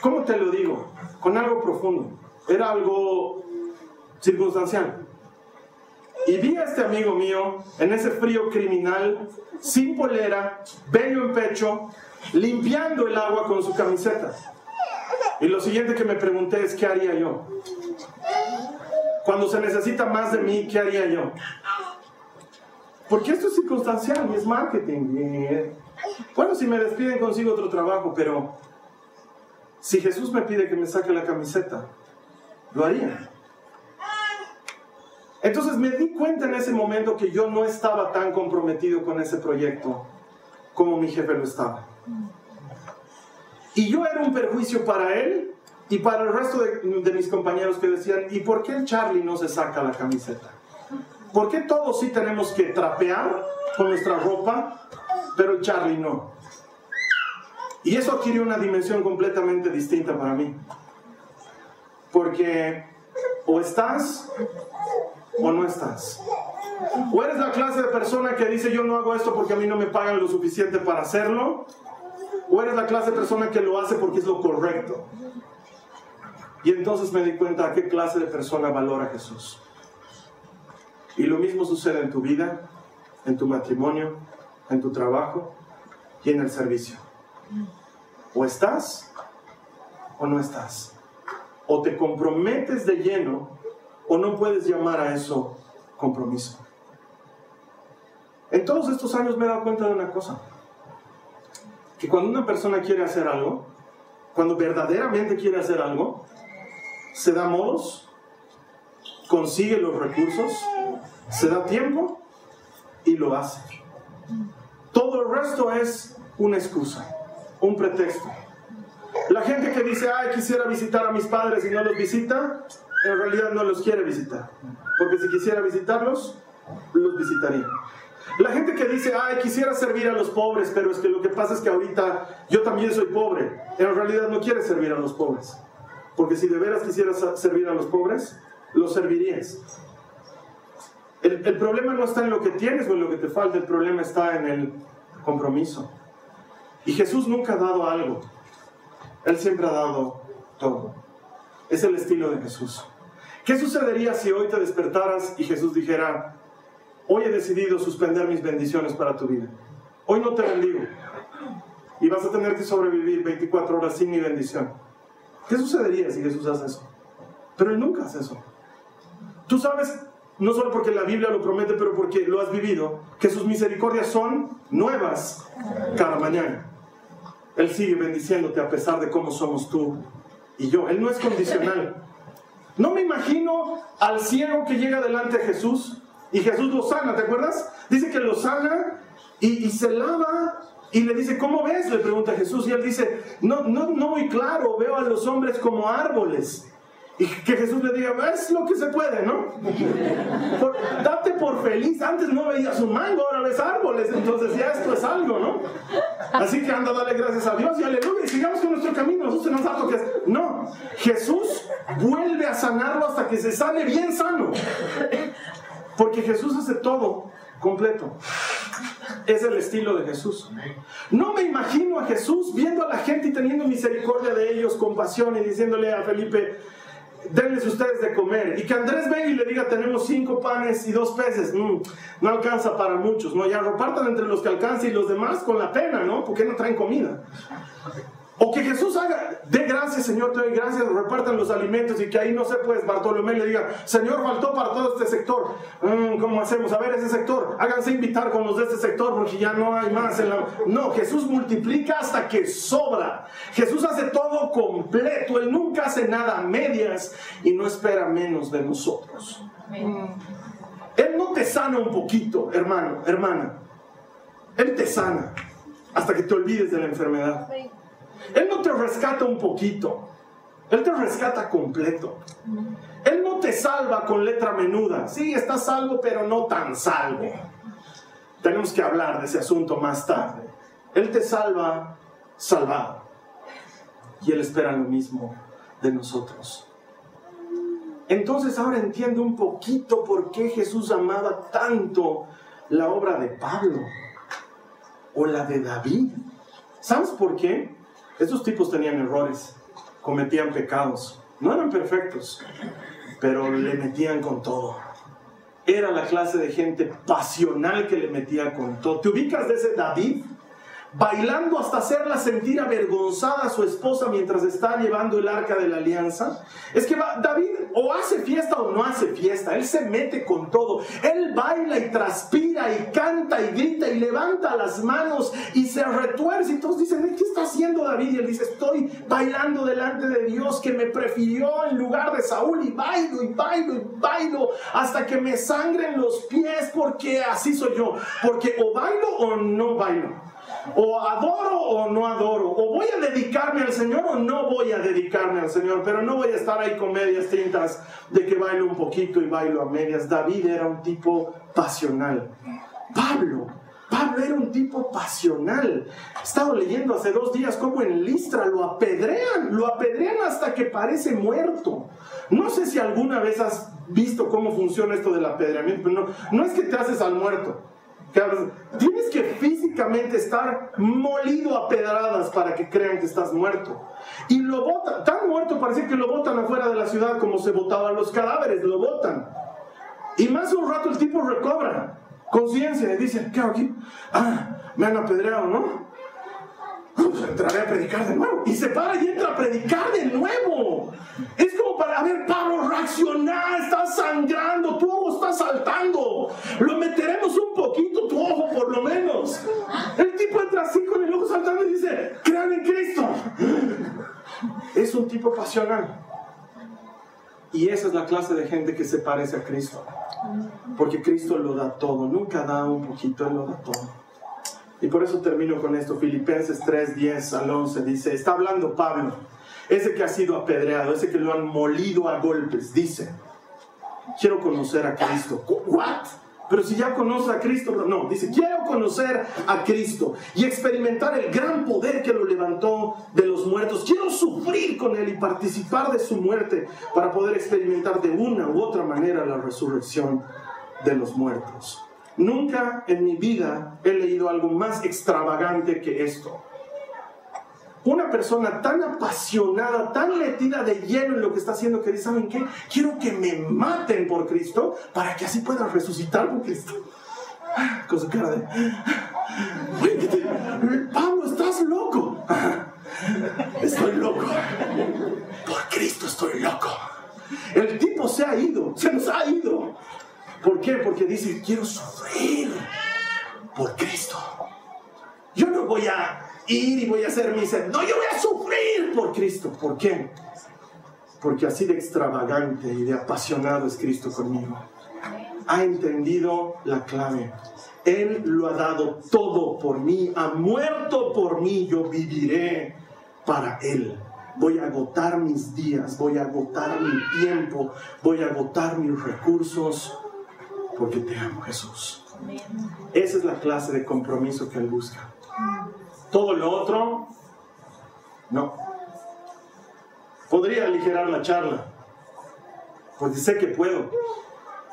¿cómo te lo digo? Con algo profundo. Era algo circunstancial. Y vi a este amigo mío en ese frío criminal, sin polera, bello en pecho, limpiando el agua con su camiseta. Y lo siguiente que me pregunté es, ¿qué haría yo? Cuando se necesita más de mí, ¿qué haría yo? Porque esto es circunstancial y es marketing. bueno, si me despiden consigo otro trabajo, pero si Jesús me pide que me saque la camiseta, lo haría. Entonces me di cuenta en ese momento que yo no estaba tan comprometido con ese proyecto como mi jefe lo estaba. Y yo era un perjuicio para él y para el resto de, mis compañeros que decían, ¿y por qué el Charlie no se saca la camiseta? ¿Por qué todos sí tenemos que trapear con nuestra ropa, pero el Charlie no? Y eso adquirió una dimensión completamente distinta para mí. Porque o estás o no estás. O eres la clase de persona que dice yo no hago esto porque a mí no me pagan lo suficiente para hacerlo. O eres la clase de persona que lo hace porque es lo correcto. Y entonces me di cuenta a qué clase de persona valora Jesús. Y lo mismo sucede en tu vida, en tu matrimonio, en tu trabajo y en el servicio. O estás o no estás. O te comprometes de lleno o no puedes llamar a eso compromiso. En todos estos años me he dado cuenta de una cosa, que cuando una persona quiere hacer algo, cuando verdaderamente quiere hacer algo, se da modos, consigue los recursos, se da tiempo y lo hace. Todo el resto es una excusa, un pretexto. La gente que dice, ay, quisiera visitar a mis padres y no los visita, en realidad no los quiere visitar. Porque si quisiera visitarlos, los visitaría. La gente que dice, ay, quisiera servir a los pobres, pero es que lo que pasa es que ahorita yo también soy pobre, en realidad no quiere servir a los pobres. Porque si de veras quisieras servir a los pobres, los servirías. El, el problema no está en lo que tienes o en lo que te falta, el problema está en el compromiso. Y Jesús nunca ha dado algo, Él siempre ha dado todo. Es el estilo de Jesús. ¿Qué sucedería si hoy te despertaras y Jesús dijera, hoy he decidido suspender mis bendiciones para tu vida? Hoy no te bendigo y vas a tener que sobrevivir 24 horas sin mi bendición. ¿Qué sucedería si Jesús hace eso? Pero Él nunca hace eso. Tú sabes no solo porque la Biblia lo promete, pero porque lo has vivido, que sus misericordias son nuevas cada mañana. Él sigue bendiciéndote a pesar de cómo somos tú y yo. Él no es condicional. No me imagino al ciego que llega delante de Jesús y Jesús lo sana, ¿te acuerdas? Dice que lo sana y, se lava y le dice, ¿cómo ves? Le pregunta Jesús y él dice, no, no, no muy claro, veo a los hombres como árboles. Y que Jesús le diga, es lo que se puede, ¿no? date por feliz. Antes no veías un mango, ahora ves árboles. Entonces ya esto es algo, ¿no? Así que anda a darle gracias a Dios y aleluya. Y sigamos con nuestro camino. Jesús se nos da que. No, Jesús vuelve a sanarlo hasta que se sane bien sano. Porque Jesús hace todo completo. Es el estilo de Jesús. No me imagino a Jesús viendo a la gente y teniendo misericordia de ellos, compasión y diciéndole a Felipe, denles ustedes de comer. Y que Andrés venga y le diga, tenemos cinco panes y dos peces. Mm, no alcanza para muchos, ¿no? Ya repartan entre los que alcanza y los demás con la pena, ¿no? Porque no traen comida. O que Jesús haga, dé gracias, Señor, te doy gracias, repartan los alimentos y que ahí no se pues Bartolomé le diga, Señor, faltó para todo este sector. Mm, ¿Cómo hacemos? A ver, ese sector, háganse invitar con los de este sector porque ya no hay más. En la... No, Jesús multiplica hasta que sobra. Jesús hace todo completo, Él nunca hace nada a medias y no espera menos de nosotros. Él no te sana un poquito, hermano, hermana. Él te sana hasta que te olvides de la enfermedad. Él no te rescata un poquito, Él te rescata completo. Él no te salva con letra menuda. Sí, estás salvo, pero no tan salvo. Tenemos que hablar de ese asunto más tarde. Él te salva salvado. Y Él espera lo mismo de nosotros. Entonces ahora entiendo un poquito por qué Jesús amaba tanto la obra de Pablo o la de David. ¿Sabes por qué? Estos tipos tenían errores, cometían pecados, no eran perfectos, pero le metían con todo. Era la clase de gente pasional que le metía con todo. ¿Te ubicas de ese David? Bailando hasta hacerla sentir avergonzada a su esposa mientras está llevando el arca de la alianza. Es que David o hace fiesta o no hace fiesta, él se mete con todo, él baila y transpira y canta y grita y levanta las manos y se retuerce y todos dicen, ¿qué está haciendo David? Y él dice, estoy bailando delante de Dios que me prefirió en lugar de Saúl y bailo y bailo y bailo hasta que me sangren los pies porque así soy yo, porque o bailo o no bailo. O adoro o no adoro. O voy a dedicarme al Señor o no voy a dedicarme al Señor. Pero no voy a estar ahí con medias tintas de que bailo un poquito y bailo a medias. David era un tipo pasional. Pablo. Pablo era un tipo pasional. He estado leyendo hace dos días cómo en Listra lo apedrean, lo apedrean hasta que parece muerto. No sé si alguna vez has visto cómo funciona esto del apedreamiento, pero no, no es que te haces al muerto. Tienes que físicamente estar molido a pedradas para que crean que estás muerto. Y lo botan, tan muerto parece que lo botan afuera de la ciudad como se botaban los cadáveres, lo botan. Y más de un rato el tipo recobra conciencia y dice, ¿qué hago aquí? Ah, me han apedreado, ¿no? Pues entraré a predicar de nuevo. Y se para y entra a predicar de nuevo. Es como para, a ver, Pablo, reaccionar, estás sangrando, tu ojo está saltando. Lo meteremos un poquito, tu ojo por lo menos. El tipo entra así con el ojo saltando y dice, crean en Cristo. Es un tipo pasional. Y esa es la clase de gente que se parece a Cristo. Porque Cristo lo da todo, nunca da un poquito, Él lo da todo. Y por eso termino con esto. Filipenses 3, 10 al 11 dice, está hablando Pablo, ese que ha sido apedreado, ese que lo han molido a golpes, dice, quiero conocer a Cristo. ¿What? Pero si ya conoce a Cristo, no, dice, quiero conocer a Cristo y experimentar el gran poder que lo levantó de los muertos. Quiero sufrir con Él y participar de su muerte para poder experimentar de una u otra manera la resurrección de los muertos. Nunca en mi vida he leído algo más extravagante que esto. Una persona tan apasionada, tan metida de lleno en lo que está haciendo, que dice, ¿saben qué? Quiero que me maten por Cristo para que así puedan resucitar por Cristo. Con su cara de... Pablo, estás loco. Estoy loco. Por Cristo estoy loco. El tipo se ha ido, se nos ha ido. ¿Por qué? Porque dice, quiero sufrir por Cristo. Yo no voy a ir y voy a hacer mi No, yo voy a sufrir por Cristo. ¿Por qué? Porque así de extravagante y de apasionado es Cristo conmigo. Ha entendido la clave. Él lo ha dado todo por mí, ha muerto por mí, yo viviré para Él. Voy a agotar mis días, voy a agotar mi tiempo, voy a agotar mis recursos, porque te amo Jesús. Esa es la clase de compromiso que Él busca. Todo lo otro, no. Podría aligerar la charla, porque sé que puedo.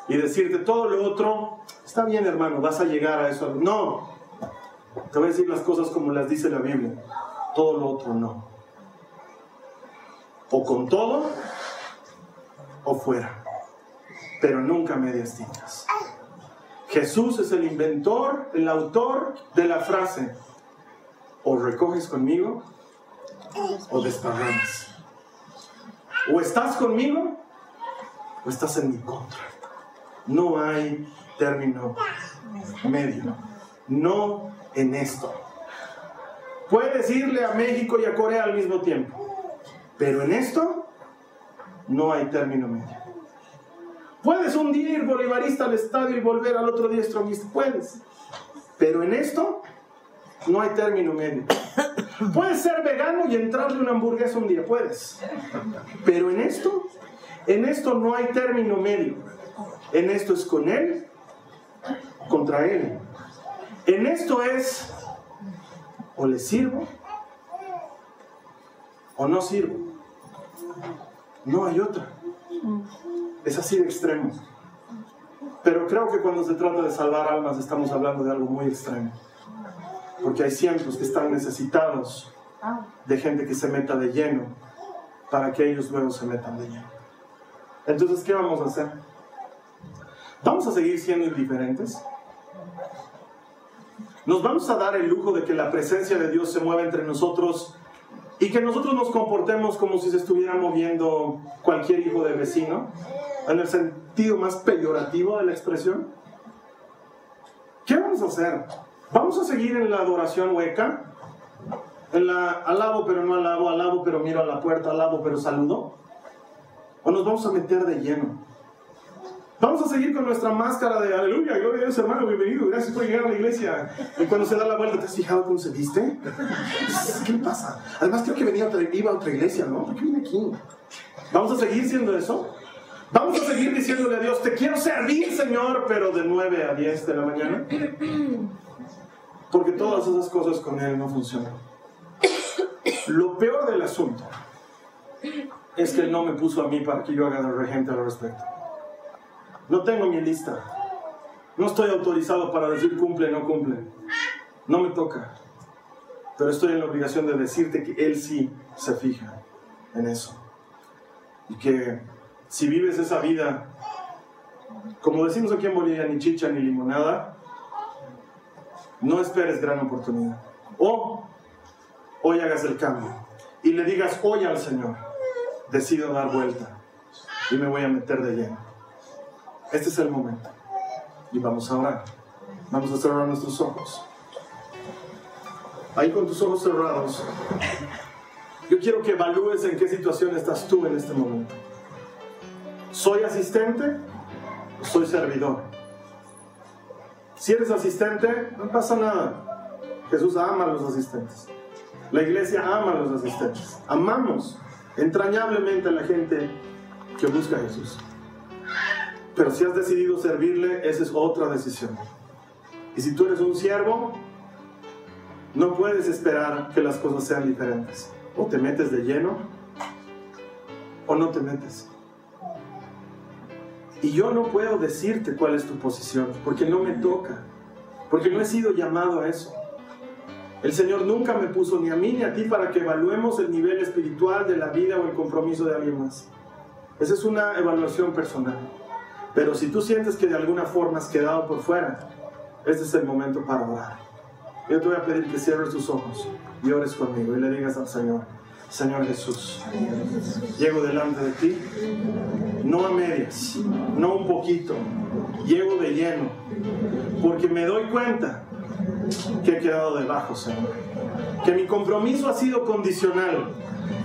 Y decirte todo lo otro, está bien hermano, vas a llegar a eso. No, te voy a decir las cosas como las dice la Biblia. Todo lo otro no. O con todo o fuera. Pero nunca medias tintas. Jesús es el inventor, el autor de la frase, o recoges conmigo o desparramas. O estás conmigo o estás en mi contra. No hay término medio. No en esto. Puedes irle a México y a Corea al mismo tiempo. Pero en esto no hay término medio. Puedes un día ir bolivarista al estadio y volver al otro día extremista. Puedes. Pero en esto no hay término medio. Puedes ser vegano y entrarle una hamburguesa un día, puedes. Pero en esto, en esto no hay término medio. En esto es con él, contra él. En esto es o le sirvo o no sirvo. No hay otra. Es así de extremo. Pero creo que cuando se trata de salvar almas estamos hablando de algo muy extremo porque hay cientos que están necesitados de gente que se meta de lleno para que ellos luego se metan de lleno. Entonces, ¿qué vamos a hacer? ¿Vamos a seguir siendo indiferentes? ¿Nos vamos a dar el lujo de que la presencia de Dios se mueva entre nosotros y que nosotros nos comportemos como si se estuviera moviendo cualquier hijo de vecino? En el sentido más peyorativo de la expresión. ¿Qué vamos a hacer? Vamos a seguir en la adoración hueca. En la alabo pero no alabo, alabo pero miro a la puerta, alabo pero saludo. O nos vamos a meter de lleno. Vamos a seguir con nuestra máscara de aleluya, gloria a Dios, hermano, bienvenido, gracias por llegar a la iglesia. Y cuando se da la vuelta, ¿te has fijado cómo se viste? ¿Qué le pasa? Además, creo que venía otra, iba a otra iglesia, ¿no? ¿Por qué viene aquí? ¿Vamos a seguir siendo eso? Vamos a seguir diciéndole a Dios, te quiero servir, Señor, pero de 9 a 10 de la mañana. Porque todas esas cosas con Él no funcionan. Lo peor del asunto es que Él no me puso a mí para que yo haga de regente al respecto. No tengo mi lista. No estoy autorizado para decir cumple, no cumple. No me toca. Pero estoy en la obligación de decirte que Él sí se fija en eso. Y que si vives esa vida, como decimos aquí en Bolivia, ni chicha ni limonada, no esperes gran oportunidad. O hoy hagas el cambio y le digas hoy al Señor, decido dar vuelta y me voy a meter de lleno. Este es el momento. Y vamos a orar. Vamos a cerrar nuestros ojos. Ahí con tus ojos cerrados, yo quiero que evalúes en qué situación estás tú en este momento. ¿Soy asistente o soy servidor? Si eres asistente, no pasa nada. Jesús ama a los asistentes. La iglesia ama a los asistentes. Amamos entrañablemente a la gente que busca a Jesús. Pero si has decidido servirle, esa es otra decisión. Y si tú eres un siervo, no puedes esperar que las cosas sean diferentes. O te metes de lleno o no te metes. Y yo no puedo decirte cuál es tu posición, porque no me toca, porque no he sido llamado a eso. El Señor nunca me puso ni a mí ni a ti para que evaluemos el nivel espiritual de la vida o el compromiso de alguien más. Esa es una evaluación personal. Pero si tú sientes que de alguna forma has quedado por fuera, este es el momento para orar. Yo te voy a pedir que cierres tus ojos y ores conmigo y le digas al Señor, Señor Jesús. Llego delante de ti, no a medias, no un poquito, llego de lleno, porque me doy cuenta que he quedado debajo, Señor. Que mi compromiso ha sido condicional,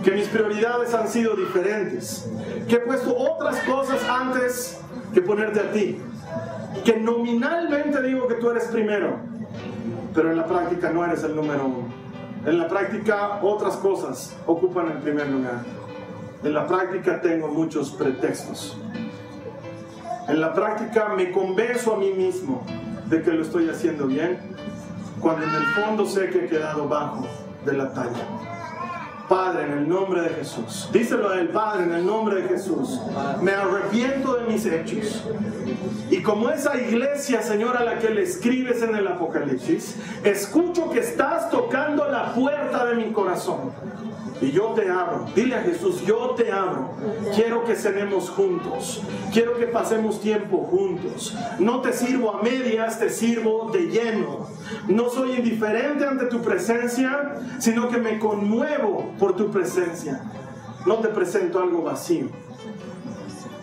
que mis prioridades han sido diferentes, que he puesto otras cosas antes que ponerte a ti, que nominalmente digo que tú eres primero, pero en la práctica no eres el número uno. En la práctica otras cosas ocupan el primer lugar. En la práctica tengo muchos pretextos. En la práctica me convenzo a mí mismo de que lo estoy haciendo bien, cuando en el fondo sé que he quedado bajo de la talla. Padre, en el nombre de Jesús. Díselo a Padre, en el nombre de Jesús. Me arrepiento de mis hechos. Y como esa iglesia, Señor, a la que le escribes en el Apocalipsis, escucho que estás tocando la puerta de mi corazón. Y yo te abro. Dile a Jesús, yo te abro. Quiero que cenemos juntos. Quiero que pasemos tiempo juntos. No te sirvo a medias, te sirvo de lleno. No soy indiferente ante tu presencia, sino que me conmuevo por tu presencia. No te presento algo vacío.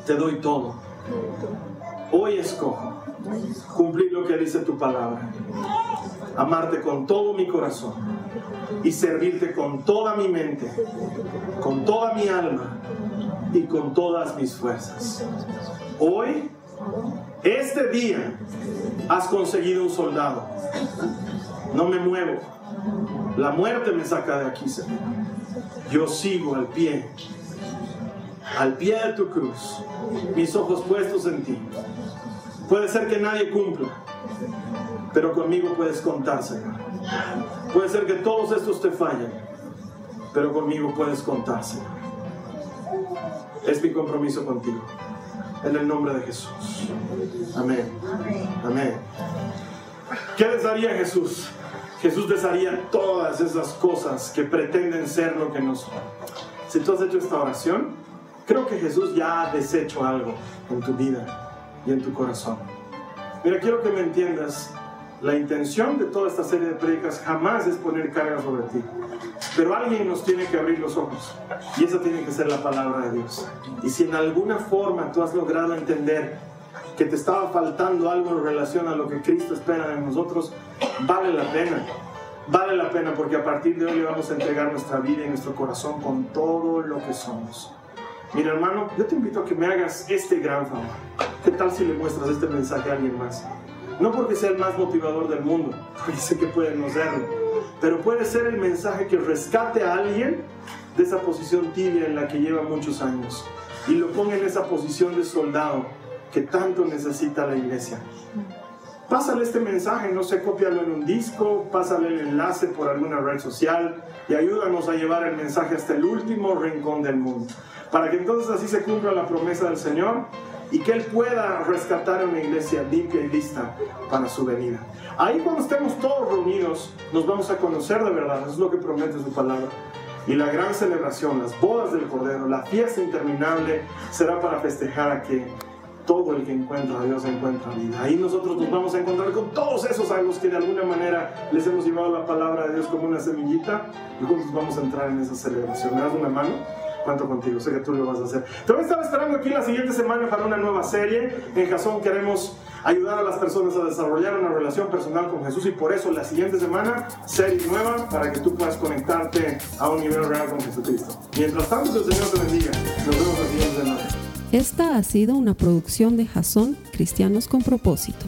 Te doy todo. Hoy escojo cumplir lo que dice tu palabra. Amarte con todo mi corazón y servirte con toda mi mente, con toda mi alma y con todas mis fuerzas. Hoy, este día, has conseguido un soldado. No me muevo. La muerte me saca de aquí, Señor. Yo sigo al pie, al pie de tu cruz, mis ojos puestos en ti. Puede ser que nadie cumpla, pero conmigo puedes contar, Señor. Puede ser que todos estos te fallen, pero conmigo puedes contar, Señor. Es mi compromiso contigo. En el nombre de Jesús. Amén. Amén. ¿Qué les daría Jesús? Jesús les daría todas esas cosas que pretenden ser lo que no son. Si tú has hecho esta oración, creo que Jesús ya ha deshecho algo en tu vida y en tu corazón. Mira, quiero que me entiendas la intención de toda esta serie de predicas jamás es poner carga sobre ti. Pero alguien nos tiene que abrir los ojos. Y esa tiene que ser la palabra de Dios. Y si en alguna forma tú has logrado entender que te estaba faltando algo en relación a lo que Cristo espera de nosotros, vale la pena. Vale la pena porque a partir de hoy le vamos a entregar nuestra vida y nuestro corazón con todo lo que somos. Mira hermano, yo te invito a que me hagas este gran favor. ¿Qué tal si le muestras este mensaje a alguien más? No porque sea el más motivador del mundo, porque sé que puede no serlo, pero puede ser el mensaje que rescate a alguien de esa posición tibia en la que lleva muchos años y lo ponga en esa posición de soldado que tanto necesita la iglesia. Pásale este mensaje, no sé, cópialo en un disco, pásale el enlace por alguna red social y ayúdanos a llevar el mensaje hasta el último rincón del mundo. Para que entonces así se cumpla la promesa del Señor y que Él pueda rescatar una iglesia limpia y lista para su venida. Ahí cuando estemos todos reunidos, nos vamos a conocer de verdad, eso es lo que promete su palabra. Y la gran celebración, las bodas del Cordero, la fiesta interminable, será para festejar a que todo el que encuentra a Dios encuentra vida. Ahí nosotros nos vamos a encontrar con todos esos a los que de alguna manera les hemos llevado la palabra de Dios como una semillita y juntos vamos a entrar en esa celebración. ¿Me das una mano? Cuento contigo, sé que tú lo vas a hacer. Te voy a estar esperando aquí la siguiente semana para una nueva serie. En Jason queremos ayudar a las personas a desarrollar una relación personal con Jesús y por eso la siguiente semana, serie nueva para que tú puedas conectarte a un nivel real con Jesucristo. Mientras tanto, que el Señor te bendiga. Nos vemos la siguiente semana. Esta ha sido una producción de Jason Cristianos con Propósito.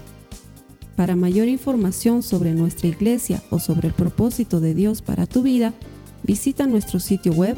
Para mayor información sobre nuestra iglesia o sobre el propósito de Dios para tu vida, visita nuestro sitio web